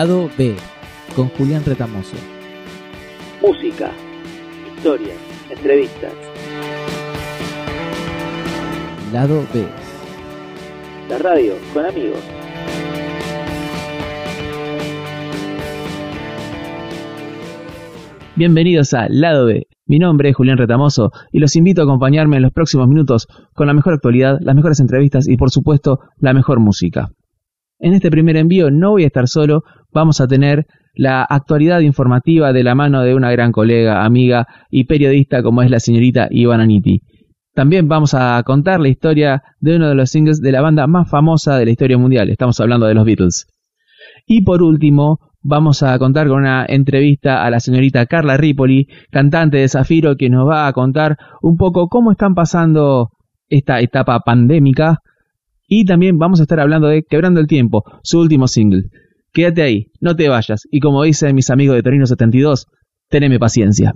Lado B, con Julián Retamoso. Música, historias, entrevistas. Lado B. La radio con amigos. Bienvenidos a Lado B. Mi nombre es Julián Retamoso y los invito a acompañarme en los próximos minutos con la mejor actualidad, las mejores entrevistas y por supuesto la mejor música. En este primer envío no voy a estar solo, vamos a tener la actualidad informativa de la mano de una gran colega, amiga y periodista como es la señorita Ivana Nitti. También vamos a contar la historia de uno de los singles de la banda más famosa de la historia mundial, estamos hablando de los Beatles. Y por último, vamos a contar con una entrevista a la señorita Carla Ripoli, cantante de Zafiro, que nos va a contar un poco cómo están pasando esta etapa pandémica y también vamos a estar hablando de Quebrando el Tiempo, su último single. Quédate ahí, no te vayas. Y como dicen mis amigos de Torino 72, teneme paciencia.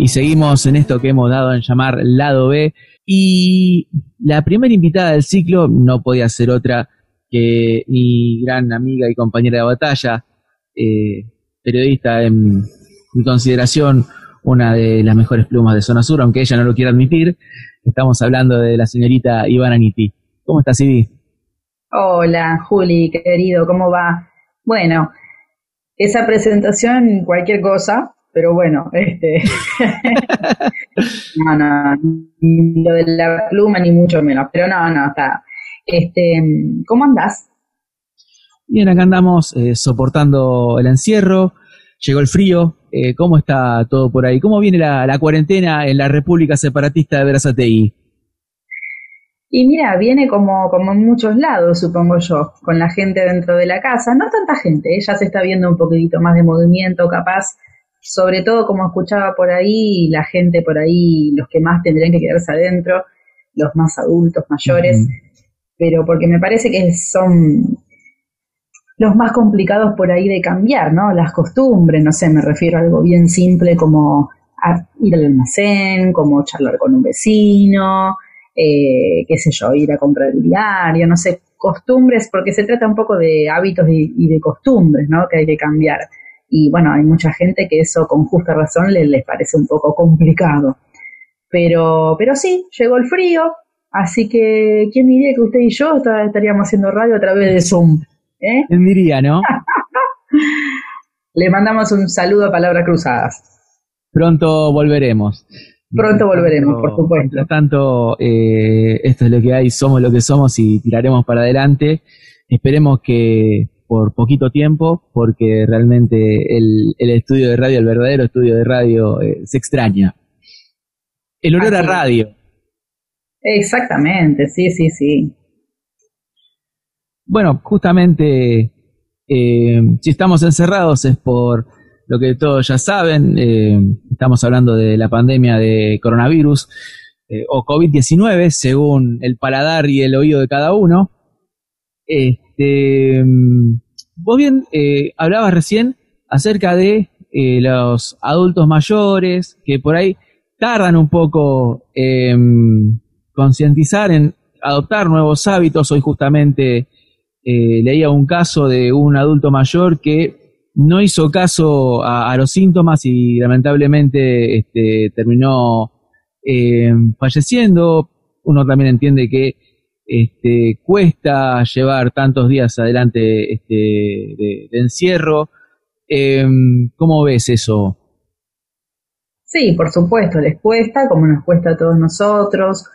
Y seguimos en esto que hemos dado en llamar lado B. Y la primera invitada del ciclo no podía ser otra que mi gran amiga y compañera de batalla, eh, periodista en mi consideración, una de las mejores plumas de Zona Sur, aunque ella no lo quiera admitir. Estamos hablando de la señorita Ivana Niti. ¿Cómo estás, Ivi? Hola, Juli, querido, ¿cómo va? Bueno, esa presentación, cualquier cosa, pero bueno, este. no, no, ni lo de la pluma, ni mucho menos, pero no, no, está. Este, ¿Cómo andás? Bien, acá andamos eh, soportando el encierro, llegó el frío, eh, ¿cómo está todo por ahí? ¿Cómo viene la, la cuarentena en la República Separatista de Berazategui? Y mira, viene como, como en muchos lados, supongo yo, con la gente dentro de la casa. No tanta gente, ¿eh? ya se está viendo un poquitito más de movimiento, capaz. Sobre todo, como escuchaba por ahí, la gente por ahí, los que más tendrían que quedarse adentro, los más adultos, mayores. Pero porque me parece que son los más complicados por ahí de cambiar, ¿no? Las costumbres, no sé, me refiero a algo bien simple como ir al almacén, como charlar con un vecino, eh, qué sé yo, ir a comprar el diario, no sé, costumbres, porque se trata un poco de hábitos y, de costumbres, ¿no? Que hay que cambiar. Y bueno, hay mucha gente que eso con justa razón les, les parece un poco complicado. Pero, pero sí, llegó el frío, así que, ¿quién diría que usted y yo estaríamos haciendo radio a través de Zoom? ¿Eh? ¿Quién diría, no? Le mandamos un saludo a Palabras Cruzadas. Pronto volveremos. Pronto volveremos, por supuesto. Mientras tanto, eh, esto es lo que hay, somos lo que somos y tiraremos para adelante. Esperemos que por poquito tiempo, porque realmente el, estudio de radio, el verdadero estudio de radio, eh, se extraña. El olor a radio. Exactamente, sí, sí, sí. Bueno, justamente, eh, si estamos encerrados es por lo que todos ya saben, eh, estamos hablando de la pandemia de coronavirus eh, o COVID-19, según el paladar y el oído de cada uno. Este, vos bien eh, hablabas recién acerca de los adultos mayores que por ahí tardan un poco en concientizar, en adoptar nuevos hábitos. Hoy justamente leía un caso de un adulto mayor que no hizo caso a, los síntomas y lamentablemente este, terminó eh, falleciendo. Uno también entiende que este, cuesta llevar tantos días adelante este, de, encierro. Eh, ¿Cómo ves eso? Sí, por supuesto, les cuesta, como nos cuesta a todos nosotros,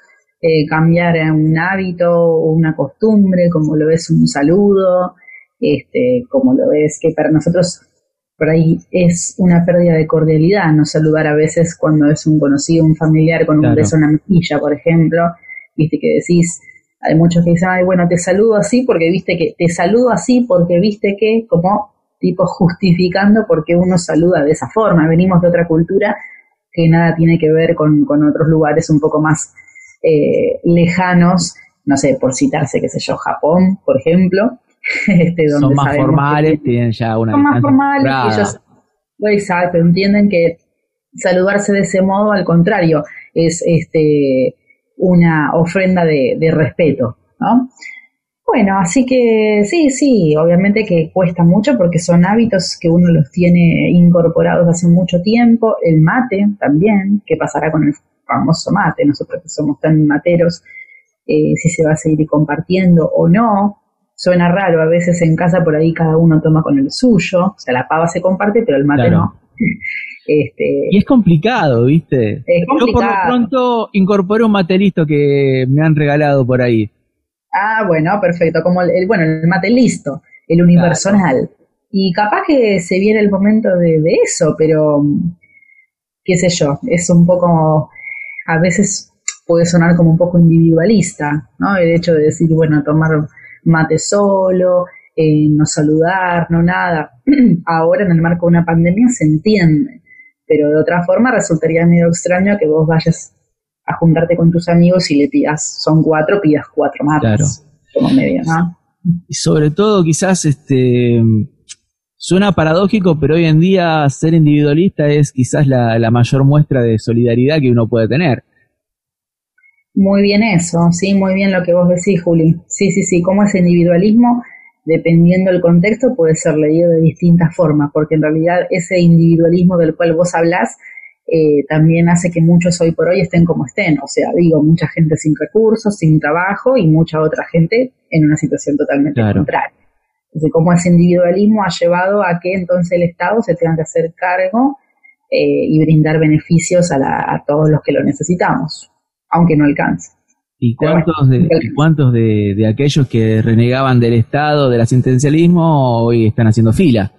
eh, cambiar un hábito o una costumbre, como lo es un saludo, este, como lo es, que para nosotros por ahí es una pérdida de cordialidad no saludar a veces cuando es un conocido, un familiar con un beso en la mejilla, por ejemplo, viste que decís, hay muchos que dicen, ay, bueno, te saludo así porque viste que, te saludo así porque viste que, como tipo justificando por qué uno saluda de esa forma, venimos de otra cultura que nada tiene que ver con, con otros lugares un poco más eh, lejanos, no sé, por citarse, qué sé yo, Japón, por ejemplo, Este, son más formales, tienen ya una... Son más formales, ellos, exacto, entienden que saludarse de ese modo, al contrario, es este una ofrenda de, respeto, ¿no? Bueno, así que sí, sí, obviamente que cuesta mucho porque son hábitos que uno los tiene incorporados hace mucho tiempo. El mate también, ¿qué pasará con el famoso mate? Nosotros que somos tan materos, eh, si se va a seguir compartiendo o no suena raro, a veces en casa por ahí cada uno toma con el suyo, o sea, la pava se comparte, pero el mate no. Este, y es complicado, ¿viste? Es complicado. Yo por lo pronto incorporé un mate listo que me han regalado por ahí. Ah, bueno, perfecto, como el, bueno, el mate listo, el universal. Y capaz que se viene el momento de, de eso, pero qué sé yo, es un poco, a veces puede sonar como un poco individualista, ¿no? El hecho de decir, bueno, tomar mate solo, eh, no saludar, no nada. Ahora en el marco de una pandemia se entiende, pero de otra forma resultaría medio extraño que vos vayas a juntarte con tus amigos y le pidas, son cuatro, pidas cuatro mates. Como medio, ¿no? Y sobre todo quizás este Suena paradójico, pero hoy en día ser individualista es quizás la, la mayor muestra de solidaridad que uno puede tener. Muy bien eso, sí, muy bien lo que vos decís, Juli. Sí, sí, sí, como ese individualismo, dependiendo del contexto, puede ser leído de distintas formas, porque en realidad ese individualismo del cual vos hablás eh, también hace que muchos hoy por hoy estén como estén. O sea, digo, mucha gente sin recursos, sin trabajo y mucha otra gente en una situación totalmente contraria. Entonces, cómo ese individualismo ha llevado a que entonces el Estado se tenga que hacer cargo eh, y brindar beneficios a, a todos los que lo necesitamos aunque no alcance. ¿Y cuántos, de, cuántos de, aquellos que renegaban del Estado, del asistencialismo, hoy están haciendo fila?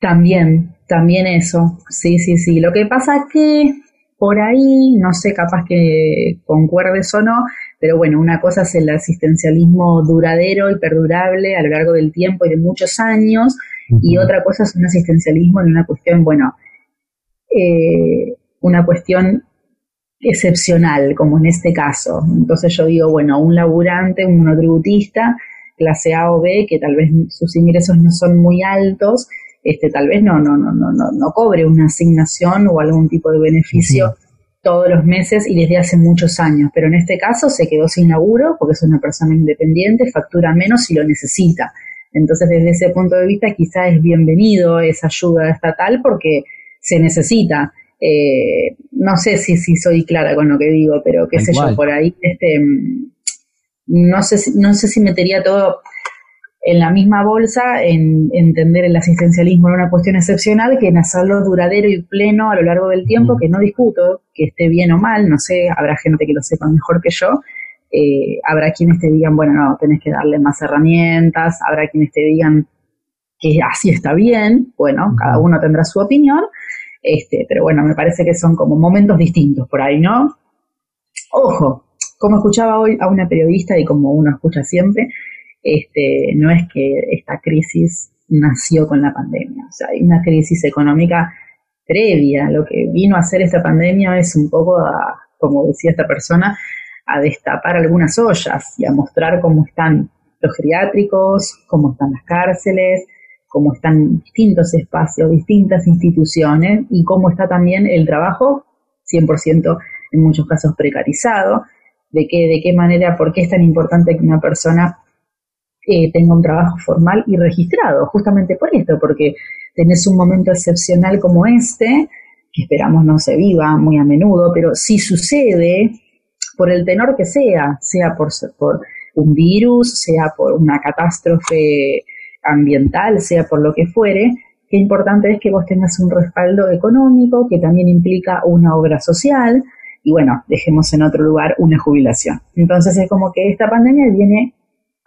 También, también eso, sí, sí, sí. Lo que pasa es que por ahí, no sé, capaz que concuerdes o no, pero bueno, una cosa es el asistencialismo duradero y perdurable a lo largo del tiempo y de muchos años, y otra cosa es un asistencialismo en una cuestión, bueno, eh, una cuestión excepcional, como en este caso. Entonces yo digo, bueno, un laburante, un monotributista, clase A o B, que tal vez sus ingresos no son muy altos, este, tal vez no, no, no, no, no, no cobre una asignación o algún tipo de beneficio todos los meses y desde hace muchos años. Pero en este caso se quedó sin laburo porque es una persona independiente, factura menos si lo necesita. Entonces, desde ese punto de vista, quizá es bienvenido esa ayuda estatal porque se necesita. Eh, no sé si, si soy clara con lo que digo, pero qué sé yo, por ahí, este, no sé, si, no sé si metería todo en la misma bolsa en entender el asistencialismo en una cuestión excepcional que en hacerlo duradero y pleno a lo largo del tiempo, que no discuto que esté bien o mal, no sé, habrá gente que lo sepa mejor que yo, eh, habrá quienes te digan, bueno, no, tenés que darle más herramientas, habrá quienes te digan que así está bien, bueno, cada uno tendrá su opinión, este, pero bueno, me parece que son como momentos distintos por ahí, ¿no? Ojo, como escuchaba hoy a una periodista y como uno escucha siempre, este, no es que esta crisis nació con la pandemia, o sea, hay una crisis económica previa. Lo que vino a hacer esta pandemia es un poco, a, como decía esta persona, a destapar algunas ollas y a mostrar cómo están los geriátricos, cómo están las cárceles, cómo están distintos espacios, distintas instituciones y cómo está también el trabajo 100% en muchos casos precarizado, de qué, de qué manera, por qué es tan importante que una persona eh, tenga un trabajo formal y registrado, justamente por esto, porque tenés un momento excepcional como este, que esperamos no se viva muy a menudo, pero si sucede, por el tenor que sea, sea por, por un virus, sea por una catástrofe ambiental, sea por lo que fuere, qué importante es que vos tengas un respaldo económico que también implica una obra social y bueno, dejemos en otro lugar una jubilación. Entonces es como que esta pandemia viene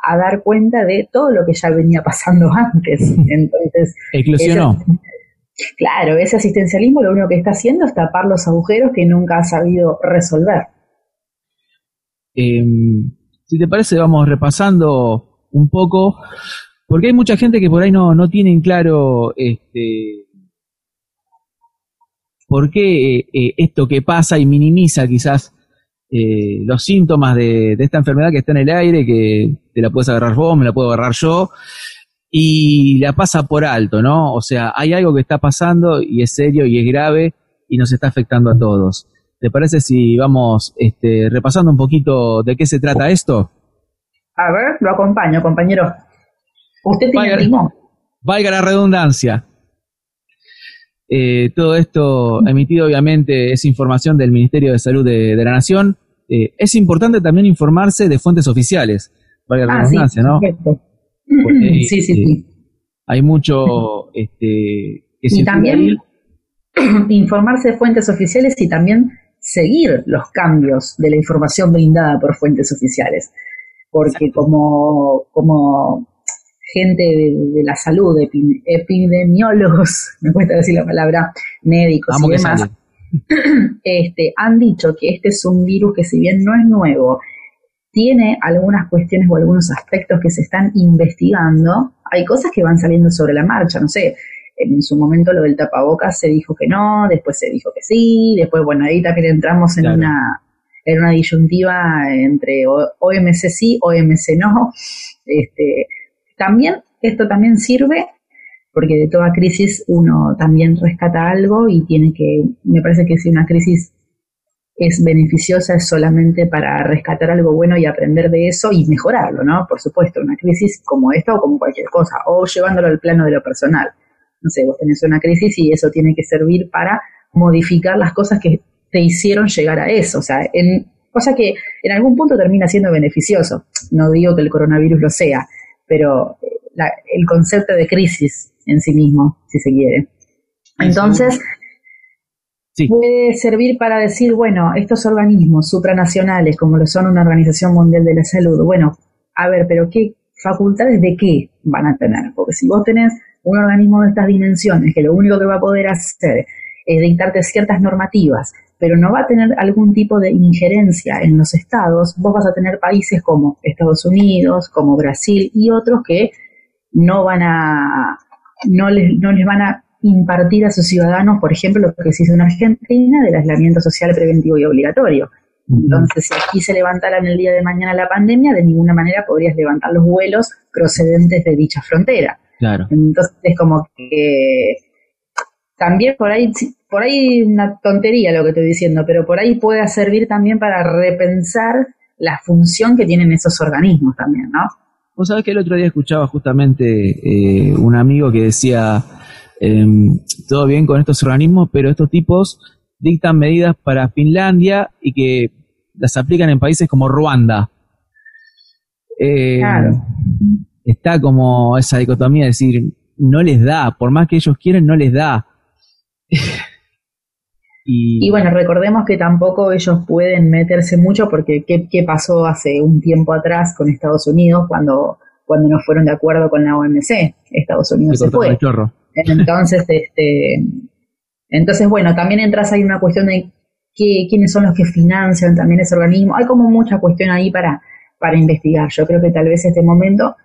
a dar cuenta de todo lo que ya venía pasando antes. Entonces, Eclosionó. claro, ese asistencialismo lo único que está haciendo es tapar los agujeros que nunca ha sabido resolver. Em, si te parece, vamos repasando un poco porque hay mucha gente que por ahí no, no tienen claro este, por qué eh, esto que pasa y minimiza quizás eh, los síntomas de, esta enfermedad que está en el aire, que te la puedes agarrar vos, me la puedo agarrar yo, y la pasa por alto, ¿no? O sea, hay algo que está pasando y es serio y es grave y nos está afectando a todos. ¿Te parece si vamos este, repasando un poquito de qué se trata esto? A ver, lo acompaño, compañero. ¿Usted tiene valga, Valga la redundancia. Eh, todo esto emitido obviamente es información del Ministerio de Salud de, la Nación. Eh, es importante también informarse de fuentes oficiales. Valga la ah, redundancia, ¿no? sí, sí, sí. Eh, hay mucho este, que y también informarse de fuentes oficiales y también seguir los cambios de la información brindada por fuentes oficiales. Porque como, como gente de, la salud, epidemiólogos, me cuesta decir la palabra, médicos y demás, este, han dicho que este es un virus que si bien no es nuevo, tiene algunas cuestiones o algunos aspectos que se están investigando, hay cosas que van saliendo sobre la marcha, no sé, en su momento lo del tapabocas se dijo que no, después se dijo que sí, después, bueno, ahí también entramos en una en una disyuntiva entre OMC sí, OMC no, este, también esto también sirve porque de toda crisis uno también rescata algo y tiene que, me parece que si una crisis es beneficiosa es solamente para rescatar algo bueno y aprender de eso y mejorarlo, ¿no? Por supuesto, una crisis como esta o como cualquier cosa, o llevándolo al plano de lo personal. No sé, vos tenés una crisis y eso tiene que servir para modificar las cosas que te hicieron llegar a eso, o sea, en, cosa que en algún punto termina siendo beneficioso. No digo que el coronavirus lo sea, pero eh, el concepto de crisis en sí mismo, si se quiere. Entonces, puede servir para decir, bueno, estos organismos supranacionales, como lo son una Organización Mundial de la Salud, bueno, a ver, pero ¿qué facultades de qué van a tener? Porque si vos tenés un organismo de estas dimensiones, que lo único que va a poder hacer es dictarte ciertas normativas, pero no va a tener algún tipo de injerencia en los estados, vos vas a tener países como Estados Unidos, como Brasil y otros que no van a, no les, no les van a impartir a sus ciudadanos, por ejemplo, lo que se hizo en Argentina del aislamiento social preventivo y obligatorio. Entonces, si aquí se levantara en el día de mañana la pandemia, de ninguna manera podrías levantar los vuelos procedentes de dicha frontera. Claro. Entonces, es como que también por ahí, por ahí una tontería lo que estoy diciendo, pero por ahí puede servir también para repensar la función que tienen esos organismos también, ¿no? Vos sabés que el otro día escuchaba justamente eh, un amigo que decía, em, todo bien con estos organismos, pero estos tipos dictan medidas para Finlandia y que las aplican en países como Ruanda. Eh, claro. Está como esa dicotomía de decir, no les da, por más que ellos quieren, no les da. Y, bueno, recordemos que tampoco ellos pueden meterse mucho porque ¿qué, ¿qué, pasó hace un tiempo atrás con Estados Unidos cuando, cuando no fueron de acuerdo con la OMC? Estados Unidos se, fue. Entonces, este, entonces, bueno, también entras ahí una cuestión de qué, quiénes son los que financian también ese organismo. Hay como mucha cuestión ahí para, para investigar. Yo creo que tal vez este momento,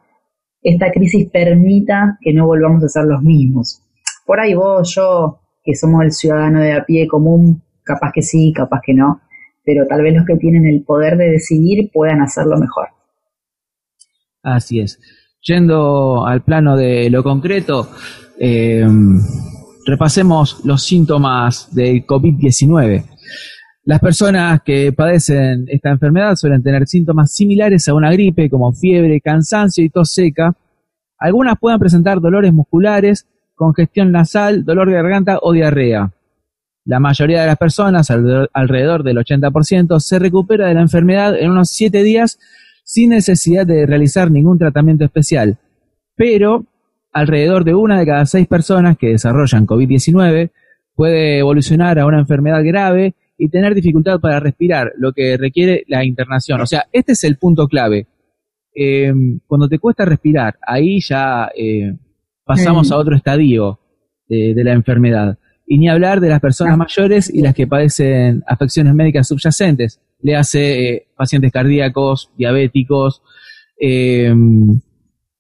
esta crisis permita que no volvamos a ser los mismos. Por ahí vos, yo, que somos el ciudadano de a pie común, capaz que sí, capaz que no, pero tal vez los que tienen el poder de decidir puedan hacerlo mejor. Así es. Yendo al plano de lo concreto, eh, repasemos los síntomas del COVID-19. Las personas que padecen esta enfermedad suelen tener síntomas similares a una gripe, como fiebre, cansancio y tos seca. Algunas pueden presentar dolores musculares, congestión nasal, dolor de garganta o diarrea. La mayoría de las personas, alrededor del 80%, se recupera de la enfermedad en unos 7 días sin necesidad de realizar ningún tratamiento especial. Pero alrededor de una de cada seis personas que desarrollan COVID-19 puede evolucionar a una enfermedad grave y tener dificultad para respirar, lo que requiere la internación. O sea, este es el punto clave. Eh, cuando te cuesta respirar, ahí ya eh, pasamos a otro estadio de, la enfermedad. Y ni hablar de las personas ah. mayores y las que padecen afecciones médicas subyacentes. Le hace eh, pacientes cardíacos, diabéticos,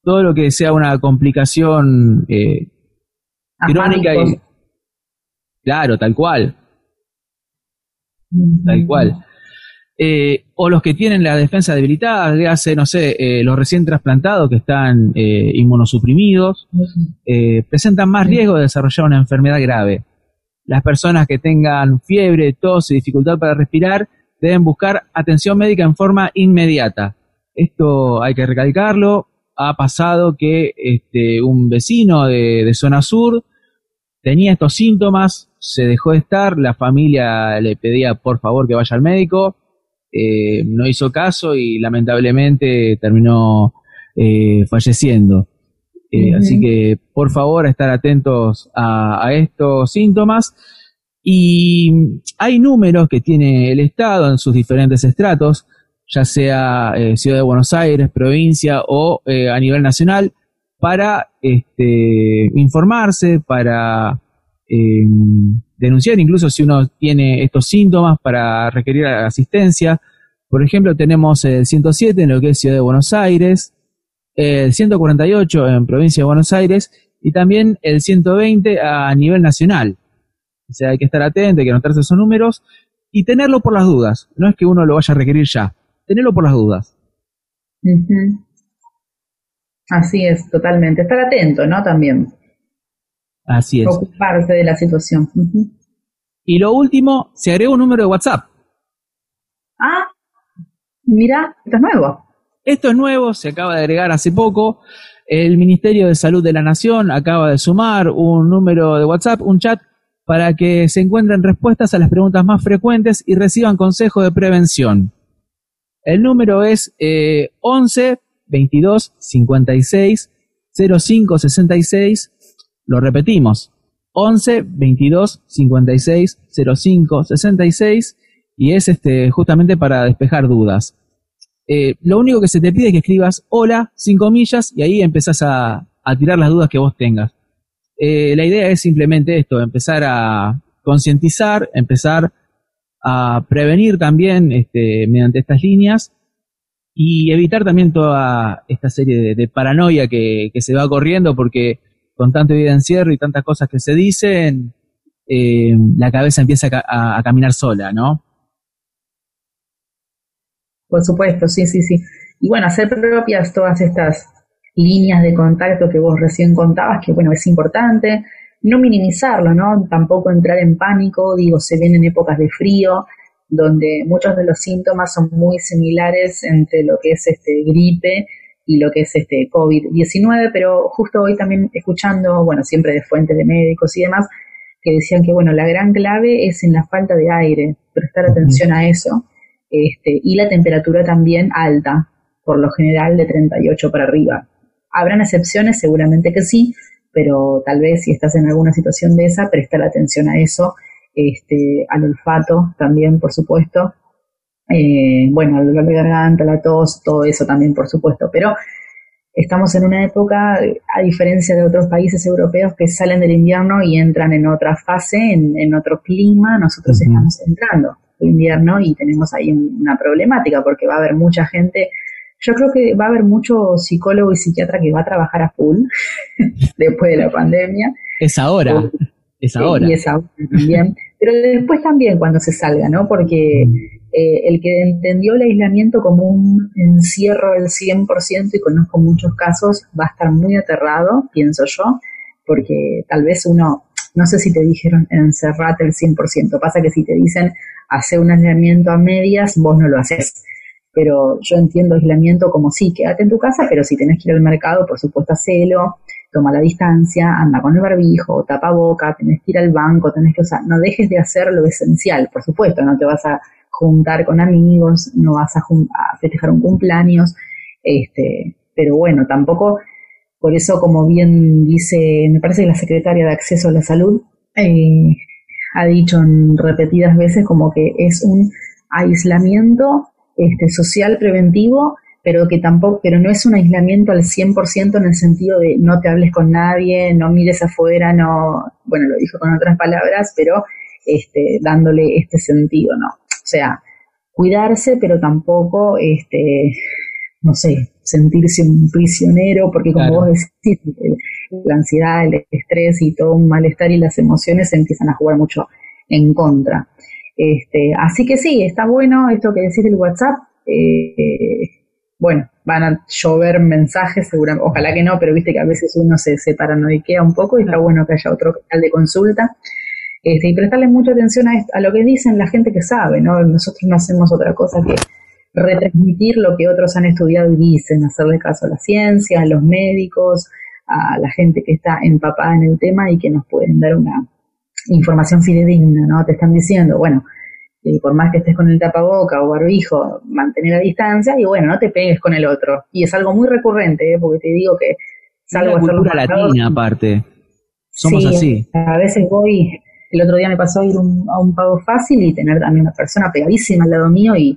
todo lo que sea una complicación eh, crónica y, claro, tal cual, tal cual. Eh, o los que tienen la defensa debilitada, de hace, no sé, eh, los recién trasplantados que están inmunosuprimidos, presentan más riesgo de desarrollar una enfermedad grave. Las personas que tengan fiebre, tos y dificultad para respirar deben buscar atención médica en forma inmediata. Esto hay que recalcarlo, ha pasado que este, un vecino de, zona sur tenía estos síntomas, se dejó de estar, la familia le pedía por favor que vaya al médico, eh, no hizo caso y lamentablemente terminó eh, falleciendo. Eh, así que por favor estar atentos a, a estos síntomas. Y hay números que tiene el Estado en sus diferentes estratos ya sea Ciudad de Buenos Aires, provincia o a nivel nacional, para este, informarse, para denunciar, incluso si uno tiene estos síntomas, para requerir asistencia. Por ejemplo, tenemos el 107 en lo que es Ciudad de Buenos Aires, el 148 en provincia de Buenos Aires y también el 120 a nivel nacional. O sea, hay que estar atento, hay que anotarse esos números y tenerlo por las dudas. No es que uno lo vaya a requerir ya, tenerlo por las dudas. Así es, totalmente. Estar atento, ¿no? También. Así es. Ocuparse de la situación. Y lo último, se agregó un número de WhatsApp. Ah, mira, esto es nuevo. Esto es nuevo, se acaba de agregar hace poco. El Ministerio de Salud de la Nación acaba de sumar un número de WhatsApp, un chat, para que se encuentren respuestas a las preguntas más frecuentes y reciban consejo de prevención. El número es 11 22 56 05 66. Lo repetimos, 11 22 56 05 66 y es este justamente para despejar dudas. Eh, lo único que se te pide es que escribas hola, cinco millas, y ahí empezás a, tirar las dudas que vos tengas. Eh, la idea es simplemente esto, empezar a concientizar, empezar a prevenir también este, mediante estas líneas y evitar también toda esta serie de, paranoia que, se va corriendo porque con tanto vida encierro y tantas cosas que se dicen, eh, la cabeza empieza a, a, caminar sola, ¿no? Por supuesto, sí, sí, sí. Y bueno, hacer propias todas estas líneas de contacto que vos recién contabas, que bueno, es importante. No minimizarlo, ¿no? Tampoco entrar en pánico, digo, se ven en épocas de frío, donde muchos de los síntomas son muy similares entre lo que es este gripe y lo que es este COVID-19, pero justo hoy también escuchando, bueno, siempre de fuentes de médicos y demás, que decían que, bueno, la gran clave es en la falta de aire, prestar atención a eso, este, y la temperatura también alta, por lo general de 38 para arriba. Habrán excepciones, seguramente que sí, pero tal vez si estás en alguna situación de esa, prestar atención a eso, este, al olfato también, por supuesto. Eh, bueno, al dolor de garganta, la tos, todo eso también, por supuesto. Pero estamos en una época, a diferencia de otros países europeos que salen del invierno y entran en otra fase, en, otro clima, nosotros estamos entrando el invierno y tenemos ahí una problemática porque va a haber mucha gente, yo creo que va a haber mucho psicólogo y psiquiatra que va a trabajar a full después de la pandemia. Es ahora, es ahora. Y es ahora también. Pero después también cuando se salga, ¿no? Porque eh, el que entendió el aislamiento como un encierro del 100% y conozco muchos casos, va a estar muy aterrado, pienso yo, porque tal vez uno, no sé si te dijeron encerrate el 100%, pasa que si te dicen hacer un aislamiento a medias, vos no lo haces. Pero yo entiendo aislamiento como sí, quédate en tu casa, pero si tenés que ir al mercado, por supuesto, hacelo, toma la distancia, anda con el barbijo, tapa boca, tenés que ir al banco, tenés que, usar, no dejes de hacer lo esencial, por supuesto, no te vas a juntar con amigos, no vas a, festejar un cumpleaños, este, pero bueno, tampoco, por eso como bien dice, me parece que la secretaria de Acceso a la Salud, eh, ha dicho en repetidas veces como que es un aislamiento este, social preventivo, pero que tampoco, pero no es un aislamiento al 100% en el sentido de no te hables con nadie, no mires afuera, no, bueno, lo dijo con otras palabras, pero este, dándole este sentido, ¿no? O sea, cuidarse, pero tampoco, este, no sé, sentirse un prisionero, porque como vos decís, la ansiedad, el estrés y todo un malestar y las emociones empiezan a jugar mucho en contra. Este, así que sí, está bueno esto que decís del WhatsApp. Eh, bueno, van a llover mensajes, seguramente, ojalá que no, pero viste que a veces uno se, se paranoiquea un poco y está bueno que haya otro canal de consulta. Este, y prestarle mucha atención a, a lo que dicen la gente que sabe, ¿no? Nosotros no hacemos otra cosa que retransmitir lo que otros han estudiado y dicen, hacerle caso a la ciencia, a los médicos, a la gente que está empapada en el tema y que nos pueden dar una información fidedigna, ¿no? Te están diciendo, bueno, eh, por más que estés con el tapaboca o barbijo, mantener la distancia y bueno, no te pegues con el otro. Y es algo muy recurrente, ¿eh? porque te digo que salgo a cultura latina aparte. Somos así. A veces voy, el otro día me pasó ir a un pago fácil y tener también una persona pegadísima al lado mío y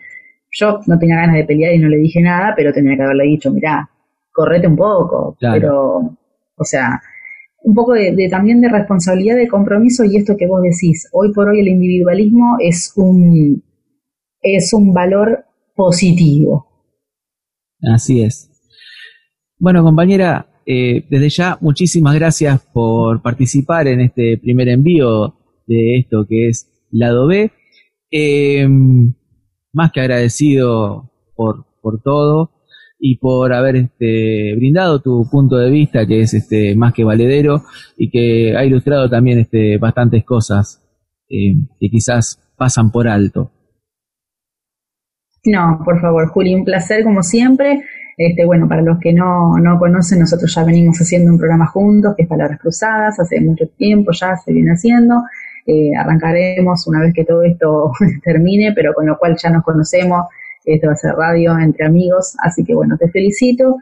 yo no tenía ganas de pelear y no le dije nada, pero tenía que haberle dicho, mira, correte un poco, pero o sea, un poco de, también de responsabilidad, de compromiso y esto que vos decís, hoy por hoy el individualismo es un, es un valor positivo. Así es. Bueno, compañera, eh, desde ya muchísimas gracias por participar en este primer envío de esto que es Lado B. Eh, más que agradecido por, por todo. y por haber este, brindado tu punto de vista, que es este, más que valedero y que ha ilustrado también este, bastantes cosas eh, que quizás pasan por alto. No, por favor, Juli, un placer como siempre. Este, bueno, para los que no, no conocen, nosotros ya venimos haciendo un programa juntos, que es Palabras Cruzadas, hace mucho tiempo ya se viene haciendo. Eh, arrancaremos una vez que todo esto termine, pero con lo cual ya nos conocemos. Esto va a ser radio entre amigos, así que bueno, te felicito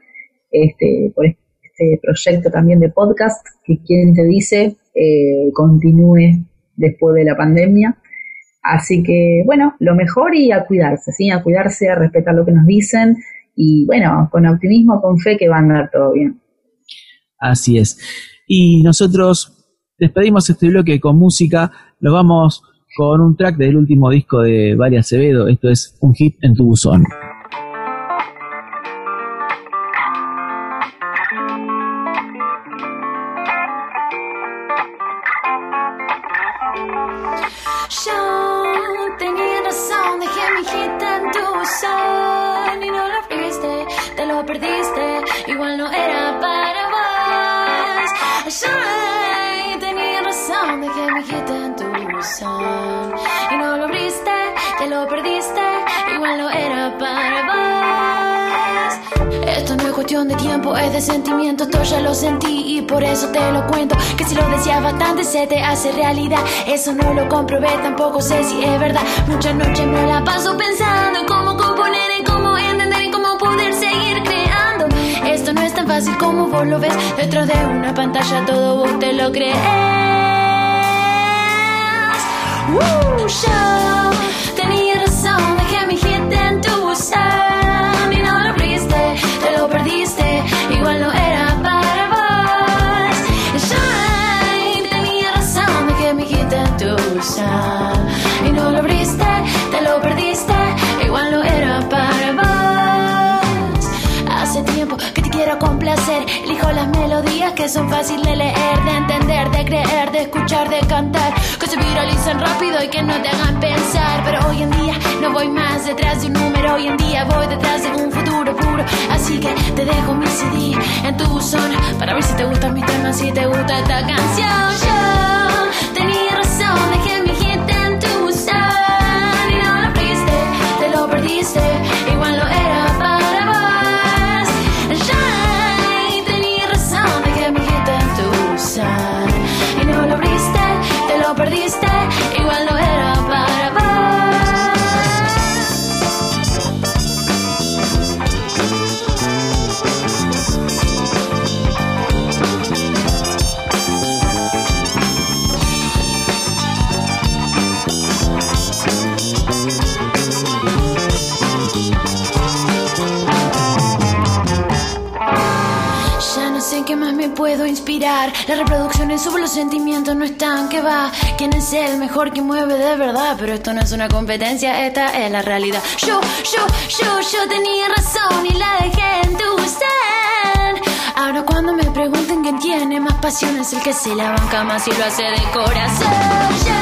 este, por este proyecto también de podcast, que quien te dice eh, continúe después de la pandemia. Así que, bueno, lo mejor y a cuidarse, ¿sí? A cuidarse, a respetar lo que nos dicen y, bueno, con optimismo, con fe que va a andar todo bien. Así es. Y nosotros despedimos este bloque con música, lo vamos con un track del último disco de Vale Acevedo, esto es Un hit en tu buzón. De tiempo, es de sentimiento, esto ya lo sentí y por eso te lo cuento. Que si lo decías bastante se te hace realidad. Eso no lo comprobé, tampoco sé si es verdad. Muchas noches me la paso pensando en cómo componer, en cómo entender, en cómo poder seguir creando. Esto no es tan fácil como vos lo ves. Detrás de una pantalla todo vos te lo crees. Uh, yo tenía razón, dejé mi son fáciles de leer, de entender, de creer, de escuchar, de cantar, que se viralizan rápido y que no te hagan pensar. Pero hoy en día no voy más detrás de un número, hoy en día voy detrás de un futuro puro. Así que te dejo mi CD en tu zona para ver si te gustan mis temas, si te gusta esta canción. Yo tenía razón, qué más me puedo inspirar. Las reproducciones sobre los sentimientos no están que va. ¿Quién es el mejor que mueve de verdad? Pero esto no es una competencia, esta es la realidad. Yo, yo, yo, yo tenía razón y la dejé en tu ser. Ahora cuando me pregunten quién tiene más pasión es el que se la banca más y lo hace de corazón.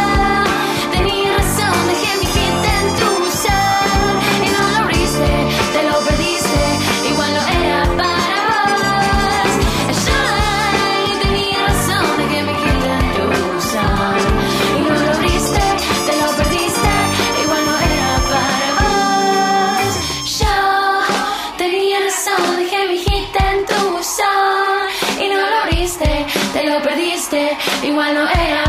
Perdiste, igual no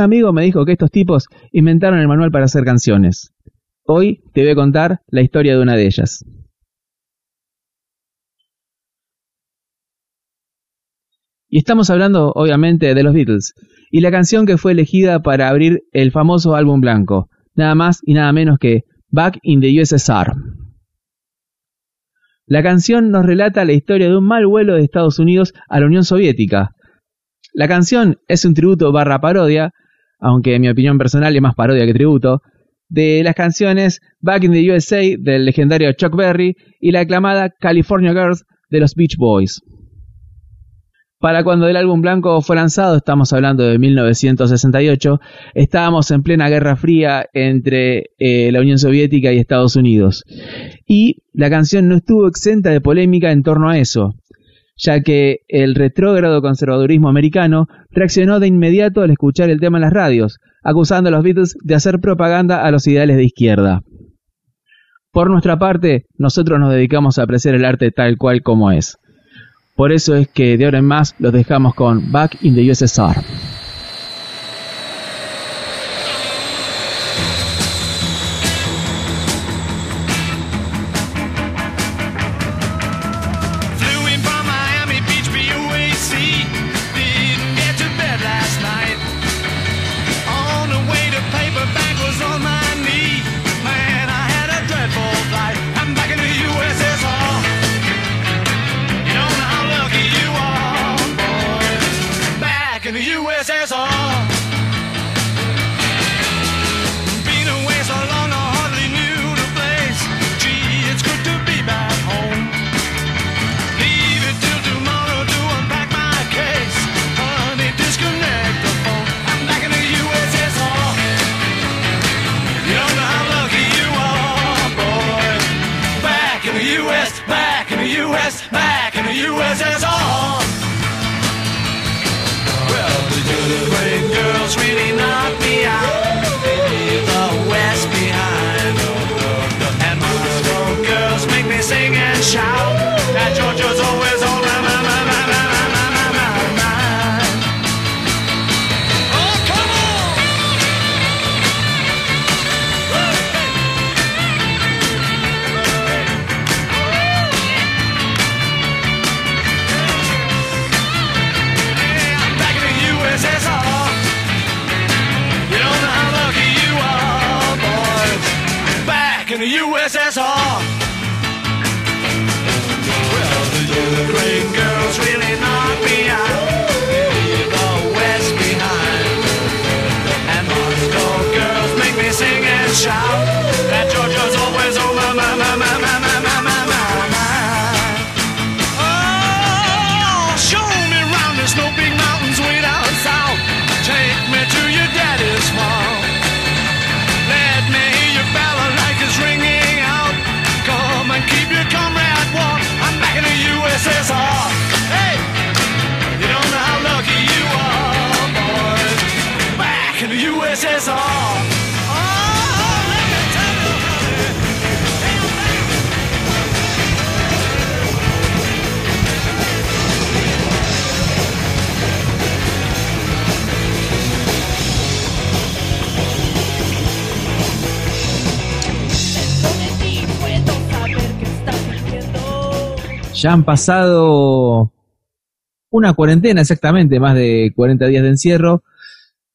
amigo me dijo que estos tipos inventaron el manual para hacer canciones. Hoy te voy a contar la historia de una de ellas. Y estamos hablando, obviamente, de los Beatles, y la canción que fue elegida para abrir el famoso álbum blanco, nada más y nada menos que Back in the USSR. La canción nos relata la historia de un mal vuelo de Estados Unidos a la Unión Soviética. La canción es un tributo barra parodia, aunque en mi opinión personal es más parodia que tributo, de las canciones Back in the USA del legendario Chuck Berry y la aclamada California Girls de los Beach Boys. Para cuando el álbum blanco fue lanzado, estamos hablando de 1968, estábamos en plena Guerra Fría entre eh, la Unión Soviética y Estados Unidos. Y la canción no estuvo exenta de polémica en torno a eso, ya que el retrógrado conservadurismo americano reaccionó de inmediato al escuchar el tema en las radios, acusando a los Beatles de hacer propaganda a los ideales de izquierda. Por nuestra parte, nosotros nos dedicamos a apreciar el arte tal cual como es. Por eso es que de ahora en más los dejamos con Back in the USSR. Ya han pasado una cuarentena exactamente, más de 40 días de encierro,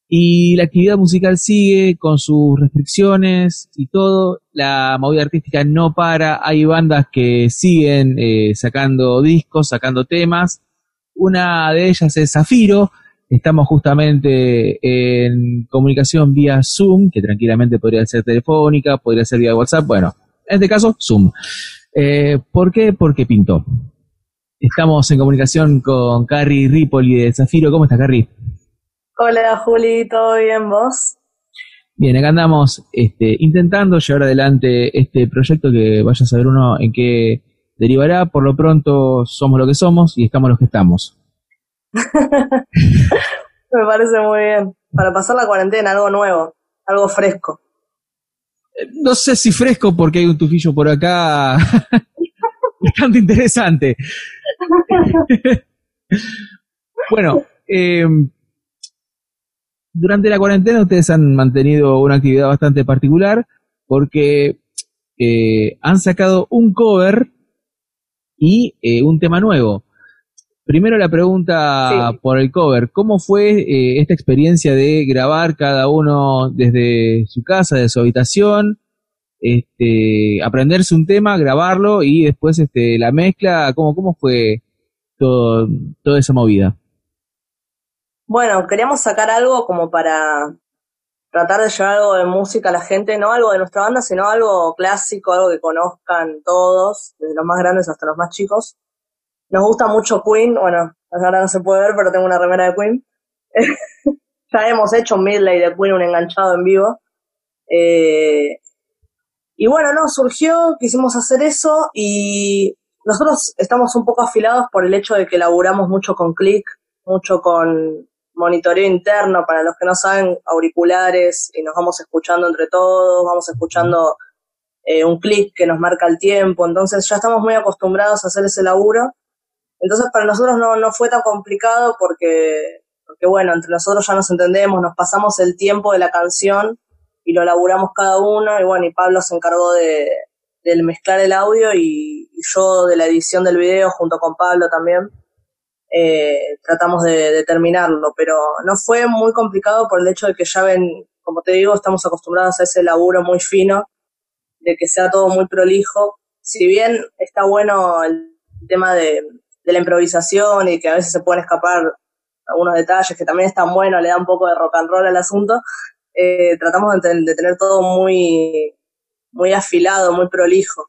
y la actividad musical sigue con sus restricciones y todo. La movida artística no para, hay bandas que siguen eh, sacando discos, sacando temas. Una de ellas es Zafiro. Estamos justamente en comunicación vía Zoom, que tranquilamente podría ser telefónica, podría ser vía WhatsApp. Bueno, en este caso, Zoom. Eh, ¿Por qué? Porque pintó. Estamos en comunicación con Carrie Ripoli de Zafiro. ¿Cómo estás, Carrie? Hola Juli, ¿todo bien vos? Bien, acá andamos este, intentando llevar adelante este proyecto que vaya a saber uno en qué derivará. Por lo pronto somos lo que somos y estamos los que estamos. Me parece muy bien. Para pasar la cuarentena, algo nuevo. algo fresco. No sé si fresco porque hay un tufillo por acá bastante interesante. bueno, eh, durante la cuarentena ustedes han mantenido una actividad bastante particular porque eh, han sacado un cover y eh, un tema nuevo. Primero la pregunta Sí. por el cover. ¿Cómo fue eh, esta experiencia de grabar cada uno desde su casa, de su habitación? Este, aprenderse un tema, grabarlo y después este, la mezcla. ¿Cómo, cómo fue todo, toda esa movida? Bueno, queríamos sacar algo como para tratar de llevar algo de música a la gente, no algo de nuestra banda, sino algo clásico, algo que conozcan todos, desde los más grandes hasta los más chicos. Nos gusta mucho Queen, bueno, ahora no se puede ver, pero tengo una remera de Queen. ya hemos hecho un medley de Queen, un enganchado en vivo. Eh, y bueno, no, surgió, quisimos hacer eso y nosotros estamos un poco afilados por el hecho de que laburamos mucho con click, mucho con monitoreo interno, para los que no saben, auriculares, y nos vamos escuchando entre todos, vamos escuchando eh, un clic que nos marca el tiempo, entonces ya estamos muy acostumbrados a hacer ese laburo. Entonces para nosotros no, no fue tan complicado porque, porque, bueno, entre nosotros ya nos entendemos, nos pasamos el tiempo de la canción y lo laburamos cada uno, y bueno, y Pablo se encargó de, del mezclar el audio y, yo de la edición del video junto con Pablo también eh, tratamos de, de terminarlo, pero no fue muy complicado por el hecho de que ya ven, como te digo, estamos acostumbrados a ese laburo muy fino, de que sea todo muy prolijo. Si bien está bueno el tema de, de la improvisación y que a veces se pueden escapar algunos detalles que también están buenos, le da un poco de rock and roll al asunto, eh, tratamos de, ten- de tener todo muy, muy afilado, muy prolijo.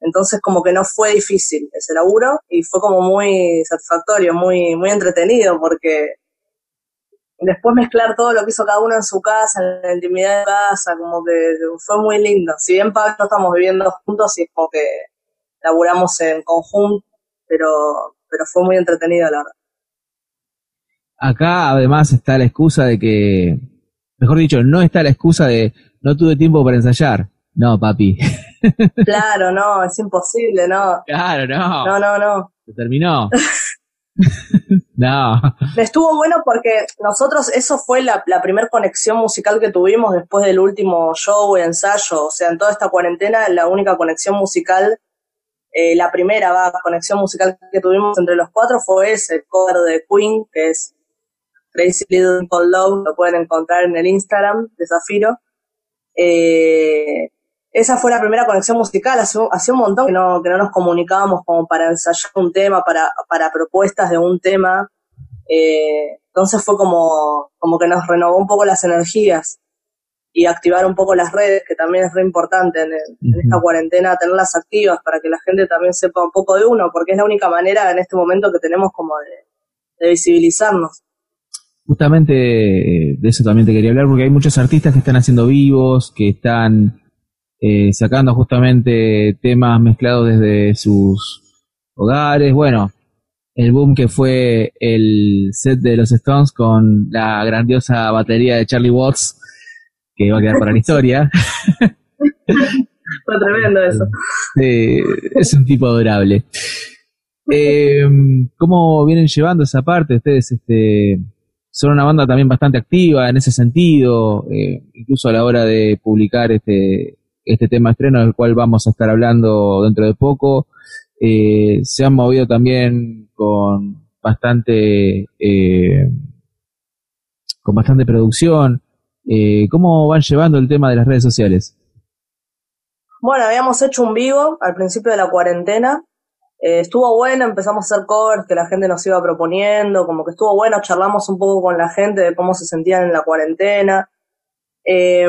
Entonces como que no fue difícil ese laburo y fue como muy satisfactorio, muy, muy entretenido porque después mezclar todo lo que hizo cada uno en su casa, en la intimidad de casa, como que fue muy lindo. Si bien Pablo estamos viviendo juntos y es como que laburamos en conjunto, pero, pero fue muy entretenido la verdad. Acá además está la excusa de que, mejor dicho, no está la excusa de no tuve tiempo para ensayar. No, papi. Claro, no, es imposible, no. Claro, no. No, no, no. Se terminó. no. Estuvo bueno porque nosotros, eso fue la, la primera conexión musical que tuvimos después del último show y ensayo. O sea, en toda esta cuarentena, la única conexión musical, eh, la primera conexión musical que tuvimos entre los cuatro fue ese, el cover de Queen, que es Crazy Little Cold Love, lo pueden encontrar en el Instagram de Zafiro. Eh, esa fue la primera conexión musical, hace, un montón que no, que no nos comunicábamos como para ensayar un tema, para, para propuestas de un tema. Eh, entonces fue como, como que nos renovó un poco las energías y activar un poco las redes, que también es re importante en, el- en esta cuarentena, tenerlas activas para que la gente también sepa un poco de uno, porque es la única manera en este momento que tenemos como de, de visibilizarnos. Justamente eh, de eso también te quería hablar porque hay muchos artistas que están haciendo vivos, que están eh, sacando justamente temas mezclados desde sus hogares. Bueno, el boom que fue el set de los Stones con la grandiosa batería de Charlie Watts, que va a quedar para la historia. Fue tremendo eso. Eh, es un tipo adorable. Eh, ¿Cómo vienen llevando esa parte? Ustedes este, son una banda también bastante activa en ese sentido, eh, incluso a la hora de publicar este, este tema estreno del cual vamos a estar hablando dentro de poco. Eh, se han movido también con bastante eh, con bastante producción. Eh, ¿Cómo van llevando el tema de las redes sociales? Bueno, habíamos hecho un vivo al principio de la cuarentena. Eh, estuvo bueno, empezamos a hacer covers que la gente nos iba proponiendo, como que estuvo bueno, charlamos un poco con la gente de cómo se sentían en la cuarentena. Eh,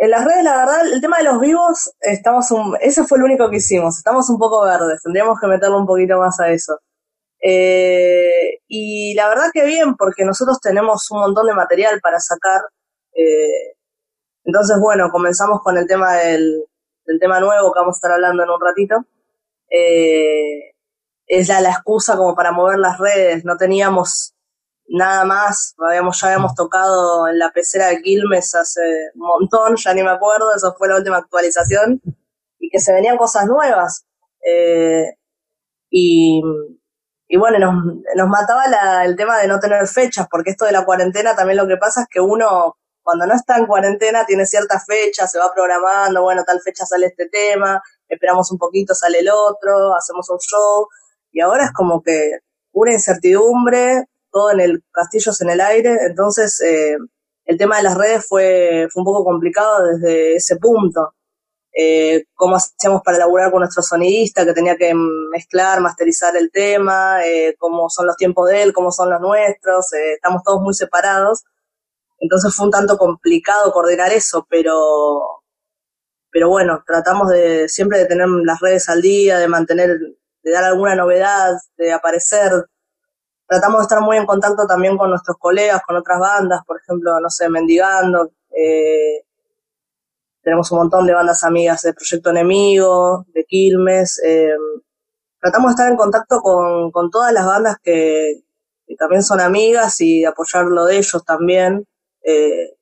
en las redes, la verdad, el tema de los vivos, estamos un, ese fue el único que hicimos, estamos un poco verdes, tendríamos que meterle un poquito más a eso. Eh, y la verdad que bien, porque nosotros tenemos un montón de material para sacar. Eh, entonces, bueno, comenzamos con el tema del, del tema nuevo que vamos a estar hablando en un ratito. Eh, es la, la excusa como para mover las redes. No teníamos nada más. Habíamos, ya habíamos tocado en la pecera de Quilmes hace un montón, ya ni me acuerdo, eso fue la última actualización, y que se venían cosas nuevas. Eh, y, y bueno, nos, nos mataba la- el tema de no tener fechas, porque esto de la cuarentena también lo que pasa es que uno, cuando no está en cuarentena, tiene ciertas fechas, se va programando, bueno, tal fecha sale este tema, esperamos un poquito, sale el otro, hacemos un show, y ahora es como que una incertidumbre, todo en el castillos en el aire, entonces eh, el tema de las redes fue, fue un poco complicado desde ese punto. Eh, cómo hacíamos para laburar con nuestro sonidista que tenía que mezclar, masterizar el tema, eh, cómo son los tiempos de él, cómo son los nuestros, eh, estamos todos muy separados. Entonces fue un tanto complicado coordinar eso, pero, pero bueno, tratamos de siempre de tener las redes al día, de mantener, de dar alguna novedad, de aparecer. Tratamos de estar muy en contacto también con nuestros colegas, con otras bandas, por ejemplo, no sé, Mendigando, eh, tenemos un montón de bandas amigas de Proyecto Enemigo, de Quilmes. eh, tratamos de estar en contacto con, con todas las bandas que, también son amigas y apoyar lo de ellos también. Eh,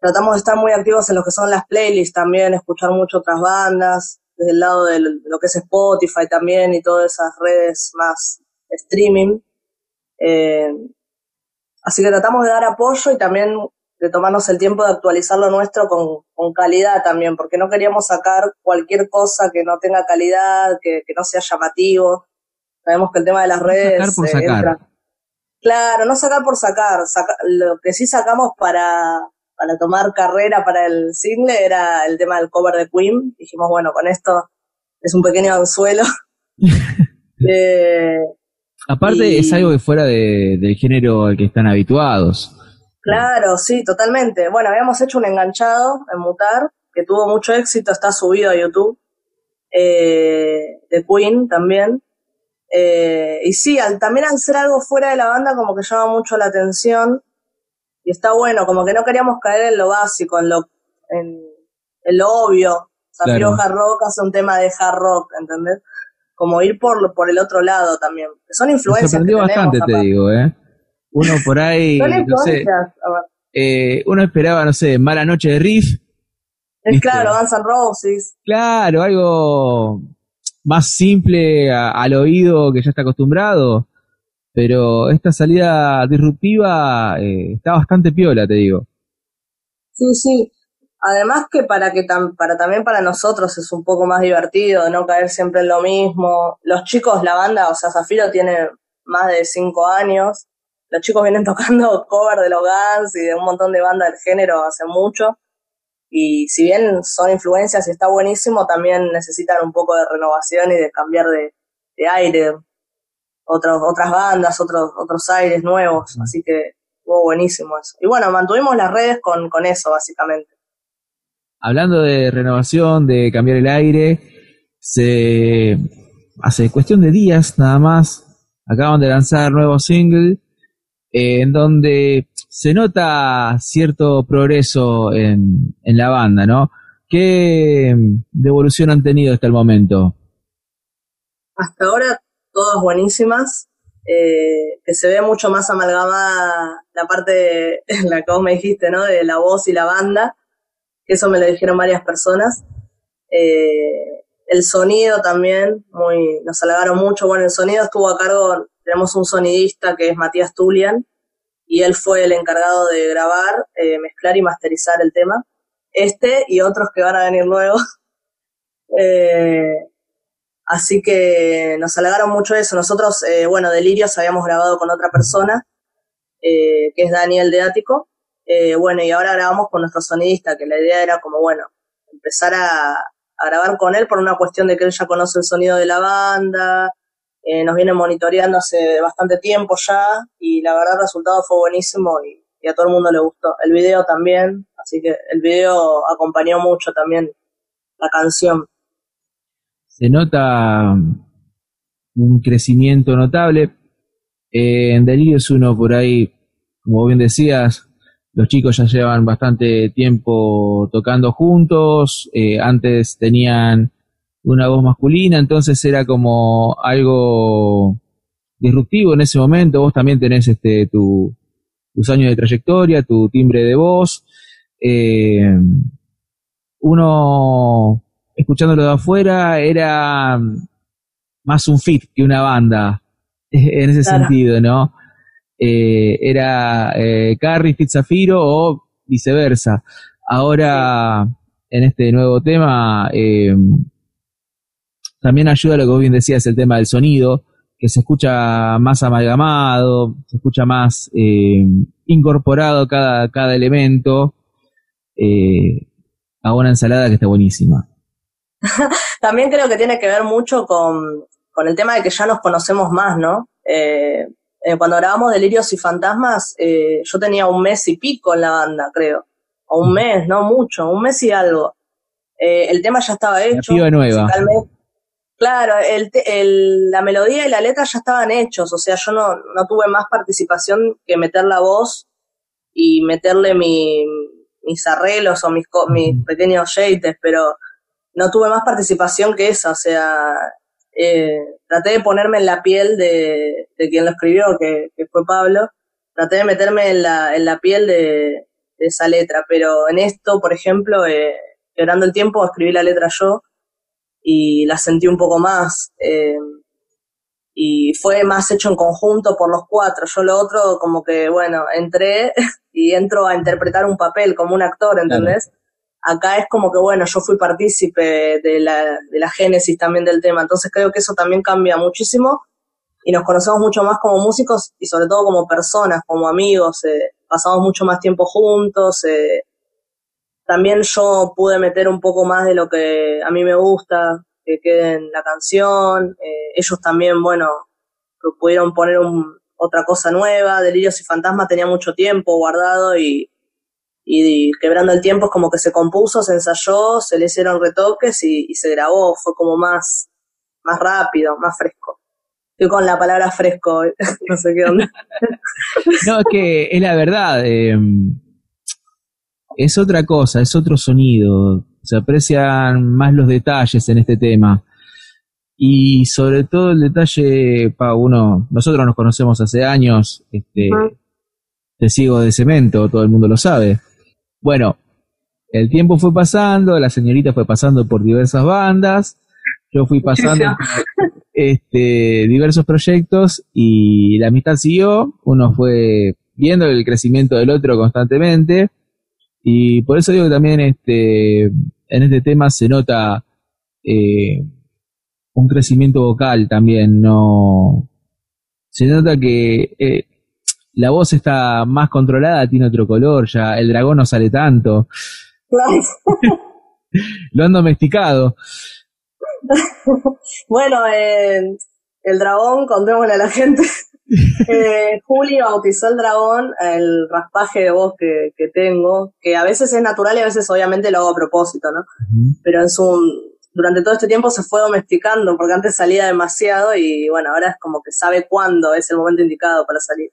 tratamos de estar muy activos en lo que son las playlists también, escuchar mucho otras bandas, desde el lado de lo que es Spotify también y todas esas redes más streaming. Eh, así que tratamos de dar apoyo y también de tomarnos el tiempo de actualizar lo nuestro con, con calidad también, porque no queríamos sacar cualquier cosa que no tenga calidad, que, que no sea llamativo. Sabemos que el tema de las redes... sacar por eh, sacar. entra- Claro, no sacar por sacar. saca- lo que sí sacamos para, para tomar carrera para el single era el tema del cover de Queen. Dijimos, bueno, con esto es un pequeño anzuelo. Eh, Aparte, Y- es algo que fuera de- del género al que están habituados. Claro, sí, totalmente. Bueno, habíamos hecho un enganchado en Mutar, que tuvo mucho éxito, está subido a YouTube, eh, de Queen también. Eh, y sí, al, también al ser algo fuera de la banda como que llama mucho la atención y está bueno, como que no queríamos caer en lo básico, en lo, en, en lo obvio. Zafiro Claro. Hard Rock hace un tema de hard rock, ¿entendés? Como ir por, por el otro lado también. Son Me influencias. sorprendió que tenemos, bastante, te digo, ¿eh? Uno por ahí, no sé, eh, uno esperaba, no sé, Mala Noche de Riff, Es claro, Guns N' Roses. claro, algo más simple a- al oído que ya está acostumbrado, pero esta salida disruptiva eh, está bastante piola, te digo. Sí, sí. Además que para que tam- para también para nosotros es un poco más divertido, no caer siempre en lo mismo. Los chicos, la banda, o sea, Zafiro tiene más de cinco años. Los chicos vienen tocando cover de los Guns y de un montón de bandas del género hace mucho. Y si bien son influencias y está buenísimo, también necesitan un poco de renovación y de cambiar de, de aire. Otros, otras bandas, otros, otros aires nuevos. Así que estuvo buenísimo eso. Y bueno, mantuvimos las redes con, con eso, básicamente. Hablando de renovación, de cambiar el aire, se hace cuestión de días nada más acaban de lanzar nuevo single eh, en donde se nota cierto progreso en, en la banda, ¿no? ¿Qué devolución han tenido hasta el momento? Hasta ahora todas buenísimas, eh, que se ve mucho más amalgamada la parte, de, la que vos me dijiste, ¿no? De la voz y la banda, eso me lo dijeron varias personas. Eh, el sonido también, muy, nos halagaron mucho. Bueno, el sonido estuvo a cargo, tenemos un sonidista que es Matías Tulian, y él fue el encargado de grabar, eh, mezclar y masterizar el tema. Este y otros que van a venir nuevos. Eh, así que nos halagaron mucho eso. Nosotros, eh, bueno, Delirios habíamos grabado con otra persona, eh, que es Daniel de Ático. Eh, bueno, y ahora grabamos con nuestro sonidista, que la idea era como, bueno, empezar a, a grabar con él por una cuestión de que él ya conoce el sonido de la banda, eh, nos viene monitoreando hace bastante tiempo ya, y la verdad el resultado fue buenísimo y, a todo el mundo le gustó. El video también, así que el video acompañó mucho también la canción. Se nota un crecimiento notable. Eh, en Delirios uno por ahí, como bien decías, los chicos ya llevan bastante tiempo tocando juntos, eh, antes tenían una voz masculina, entonces era como algo disruptivo en ese momento. Vos también tenés este, tu, tus años de trayectoria, tu timbre de voz. Eh, uno, escuchándolo de afuera, era más un fit que una banda, en ese Claro. sentido, ¿no? Eh, era eh, Carrie Fit Zafiro o viceversa. Ahora, en este nuevo tema, eh, también ayuda lo que vos bien decías, el tema del sonido, que se escucha más amalgamado, se escucha más eh, incorporado cada, cada elemento eh, a una ensalada que está buenísima. También creo que tiene que ver mucho con, con el tema de que ya nos conocemos más, ¿no? Eh, cuando grabamos Delirios y Fantasmas, eh, yo tenía un mes y pico en la banda, creo. O un mes, no mucho, un mes y algo. El tema ya estaba hecho. piba nueva. musicalmente. Claro, el, el- la melodía y la letra ya estaban hechos, o sea, yo no, no tuve más participación que meter la voz y meterle mi, mis arreglos o mis, mis pequeños shades, pero no tuve más participación que esa, o sea, eh, traté de ponerme en la piel de, de quien lo escribió, que, que fue Pablo, traté de meterme en la, en la piel de, de esa letra, pero en esto, por ejemplo, eh, Quebrando el tiempo, escribí la letra yo y la sentí un poco más. eh, y fue más hecho en conjunto por los cuatro. Yo lo otro, como que, bueno, entré y entro a interpretar un papel como un actor, ¿entendés? Acá es como que, bueno, yo fui partícipe de la, de la génesis también del tema. Entonces creo que eso también cambia muchísimo y nos conocemos mucho más como músicos y sobre todo como personas, como amigos. eh, pasamos mucho más tiempo juntos. eh, también yo pude meter un poco más de lo que a mí me gusta, que quede en la canción. eh, ellos también, bueno, pudieron poner un- otra cosa nueva. Delirios y Fantasmas tenía mucho tiempo guardado y, y Quebrando el Tiempo es como que se compuso, se ensayó, se le hicieron retoques y, se grabó. Fue como más, más rápido, más fresco. Estoy con la palabra fresco, no sé qué onda. No, es que es la verdad. eh, es otra cosa, es otro sonido. Se aprecian más los detalles en este tema. Y sobre todo el detalle, pa, uno, nosotros nos conocemos hace años, este, te sigo de cemento, todo el mundo lo sabe. Bueno, el tiempo fue pasando, la señorita fue pasando por diversas bandas, yo fui pasando por, este, diversos proyectos y la amistad siguió, uno fue viendo el crecimiento del otro constantemente y por eso digo que también este, en este tema se nota eh, un crecimiento vocal también, no se nota que eh, la voz está más controlada, tiene otro color, ya el dragón no sale tanto, lo han domesticado. Bueno, eh, el dragón, contémosle a la gente. Eh, Juli bautizó el dragón, el raspaje de voz que, que tengo, que a veces es natural y a veces obviamente lo hago a propósito, ¿no? Pero en su, durante todo este tiempo se fue domesticando, porque antes salía demasiado y bueno, ahora es como que sabe cuándo es el momento indicado para salir.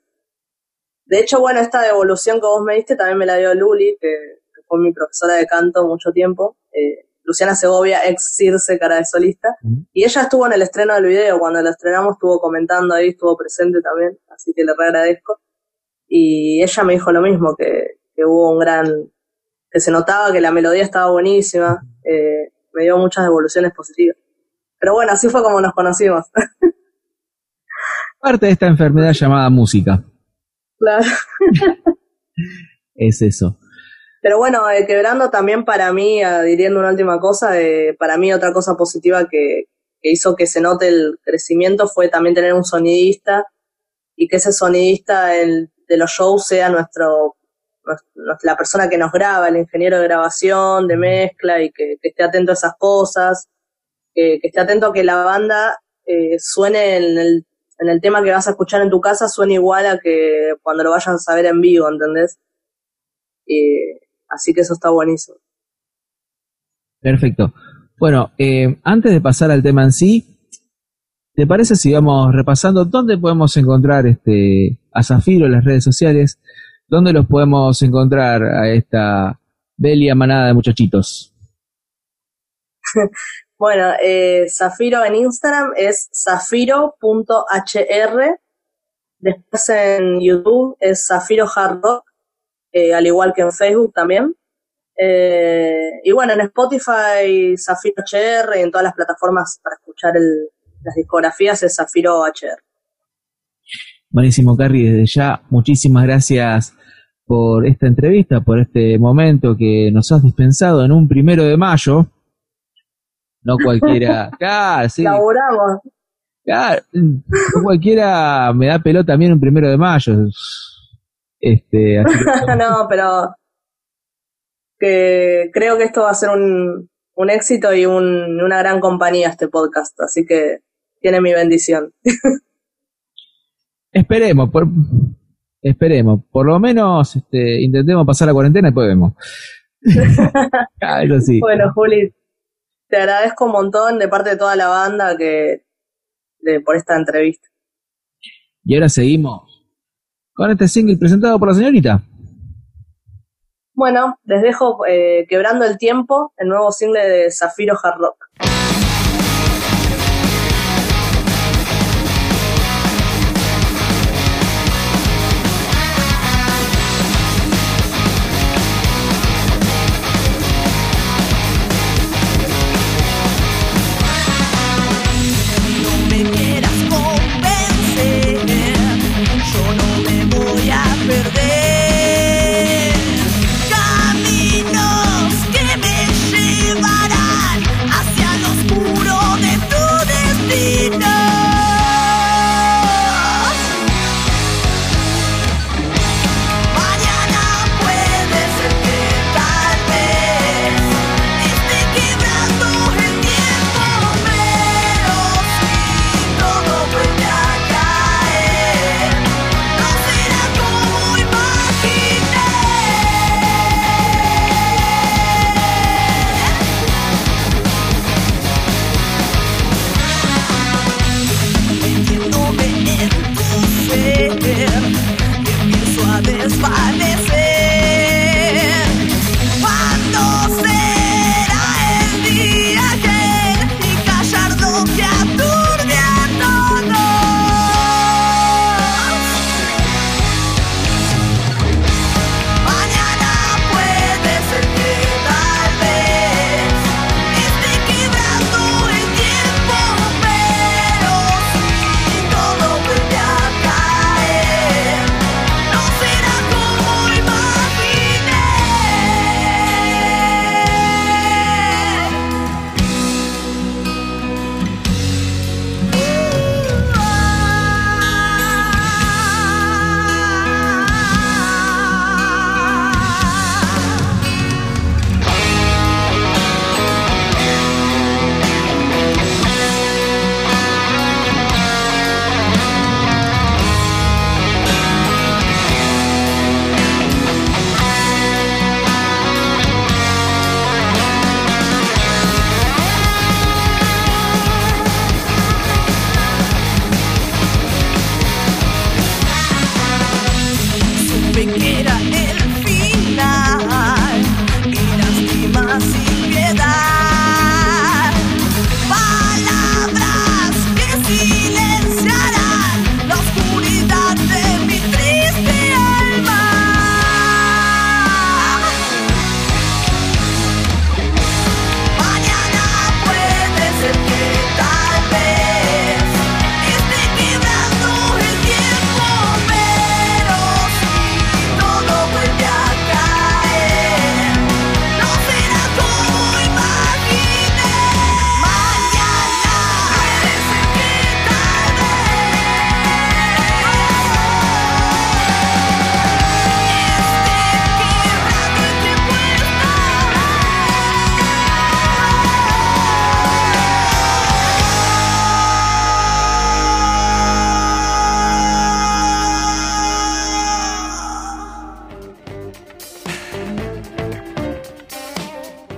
De hecho, bueno, esta devolución que vos me diste también me la dio Luli, que, que fue mi profesora de canto mucho tiempo. Eh, Luciana Segovia, ex Circe, cara de solista. Y ella estuvo en el estreno del video, cuando lo estrenamos estuvo comentando ahí, estuvo presente también, así que le re agradezco. Y ella me dijo lo mismo, que, que hubo un gran, que se notaba que la melodía estaba buenísima, eh, me dio muchas devoluciones positivas. Pero bueno, así fue como nos conocimos. Parte de esta enfermedad llamada música, claro. es eso. Pero bueno, eh, quebrando también para mí, adhiriendo una última cosa, para mí otra cosa positiva que, que hizo que se note el crecimiento fue también tener un sonidista y que ese sonidista el, de los shows sea nuestro, la persona que nos graba, el ingeniero de grabación, de mezcla y que, esté atento a esas cosas, que, que esté atento a que la banda eh, suene en el, en el tema que vas a escuchar en tu casa, suene igual a que cuando lo vayas a ver en vivo, ¿entendés? Eh, así que eso está buenísimo. Perfecto. Bueno, eh, antes de pasar al tema en sí, ¿te parece si vamos repasando dónde podemos encontrar este a Zafiro en las redes sociales? ¿Dónde los podemos encontrar a esta belia manada de muchachitos? Bueno, eh, Zafiro en Instagram es zafiro.hr. Después en YouTube es Zafiro Hard Rock, eh, al igual que en Facebook también. Eh, y bueno, en Spotify, Zafiro HR y en todas las plataformas para escuchar el- las discografías es Zafiro HR. Buenísimo, Carrie, desde ya, muchísimas gracias por esta entrevista, por este momento que nos has dispensado en un primero de mayo. No cualquiera. Claro, sí. Laburamos. Claro, no cualquiera me da pelota también un primero de mayo. Este, así que- no, pero que creo que esto va a ser un, un éxito y un- una gran compañía este podcast, así que tiene mi bendición. esperemos, por, esperemos. Por lo menos este, intentemos pasar la cuarentena y después vemos. Ah, sí. Bueno, Juli, te agradezco un montón de parte de toda la banda que de, por esta entrevista. Y ahora seguimos con este single presentado por la señorita. Bueno, les dejo eh, Quebrando el Tiempo, el nuevo single de Zafiro Hard.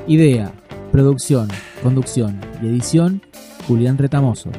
Idea, producción, conducción y edición, Julián Retamoso.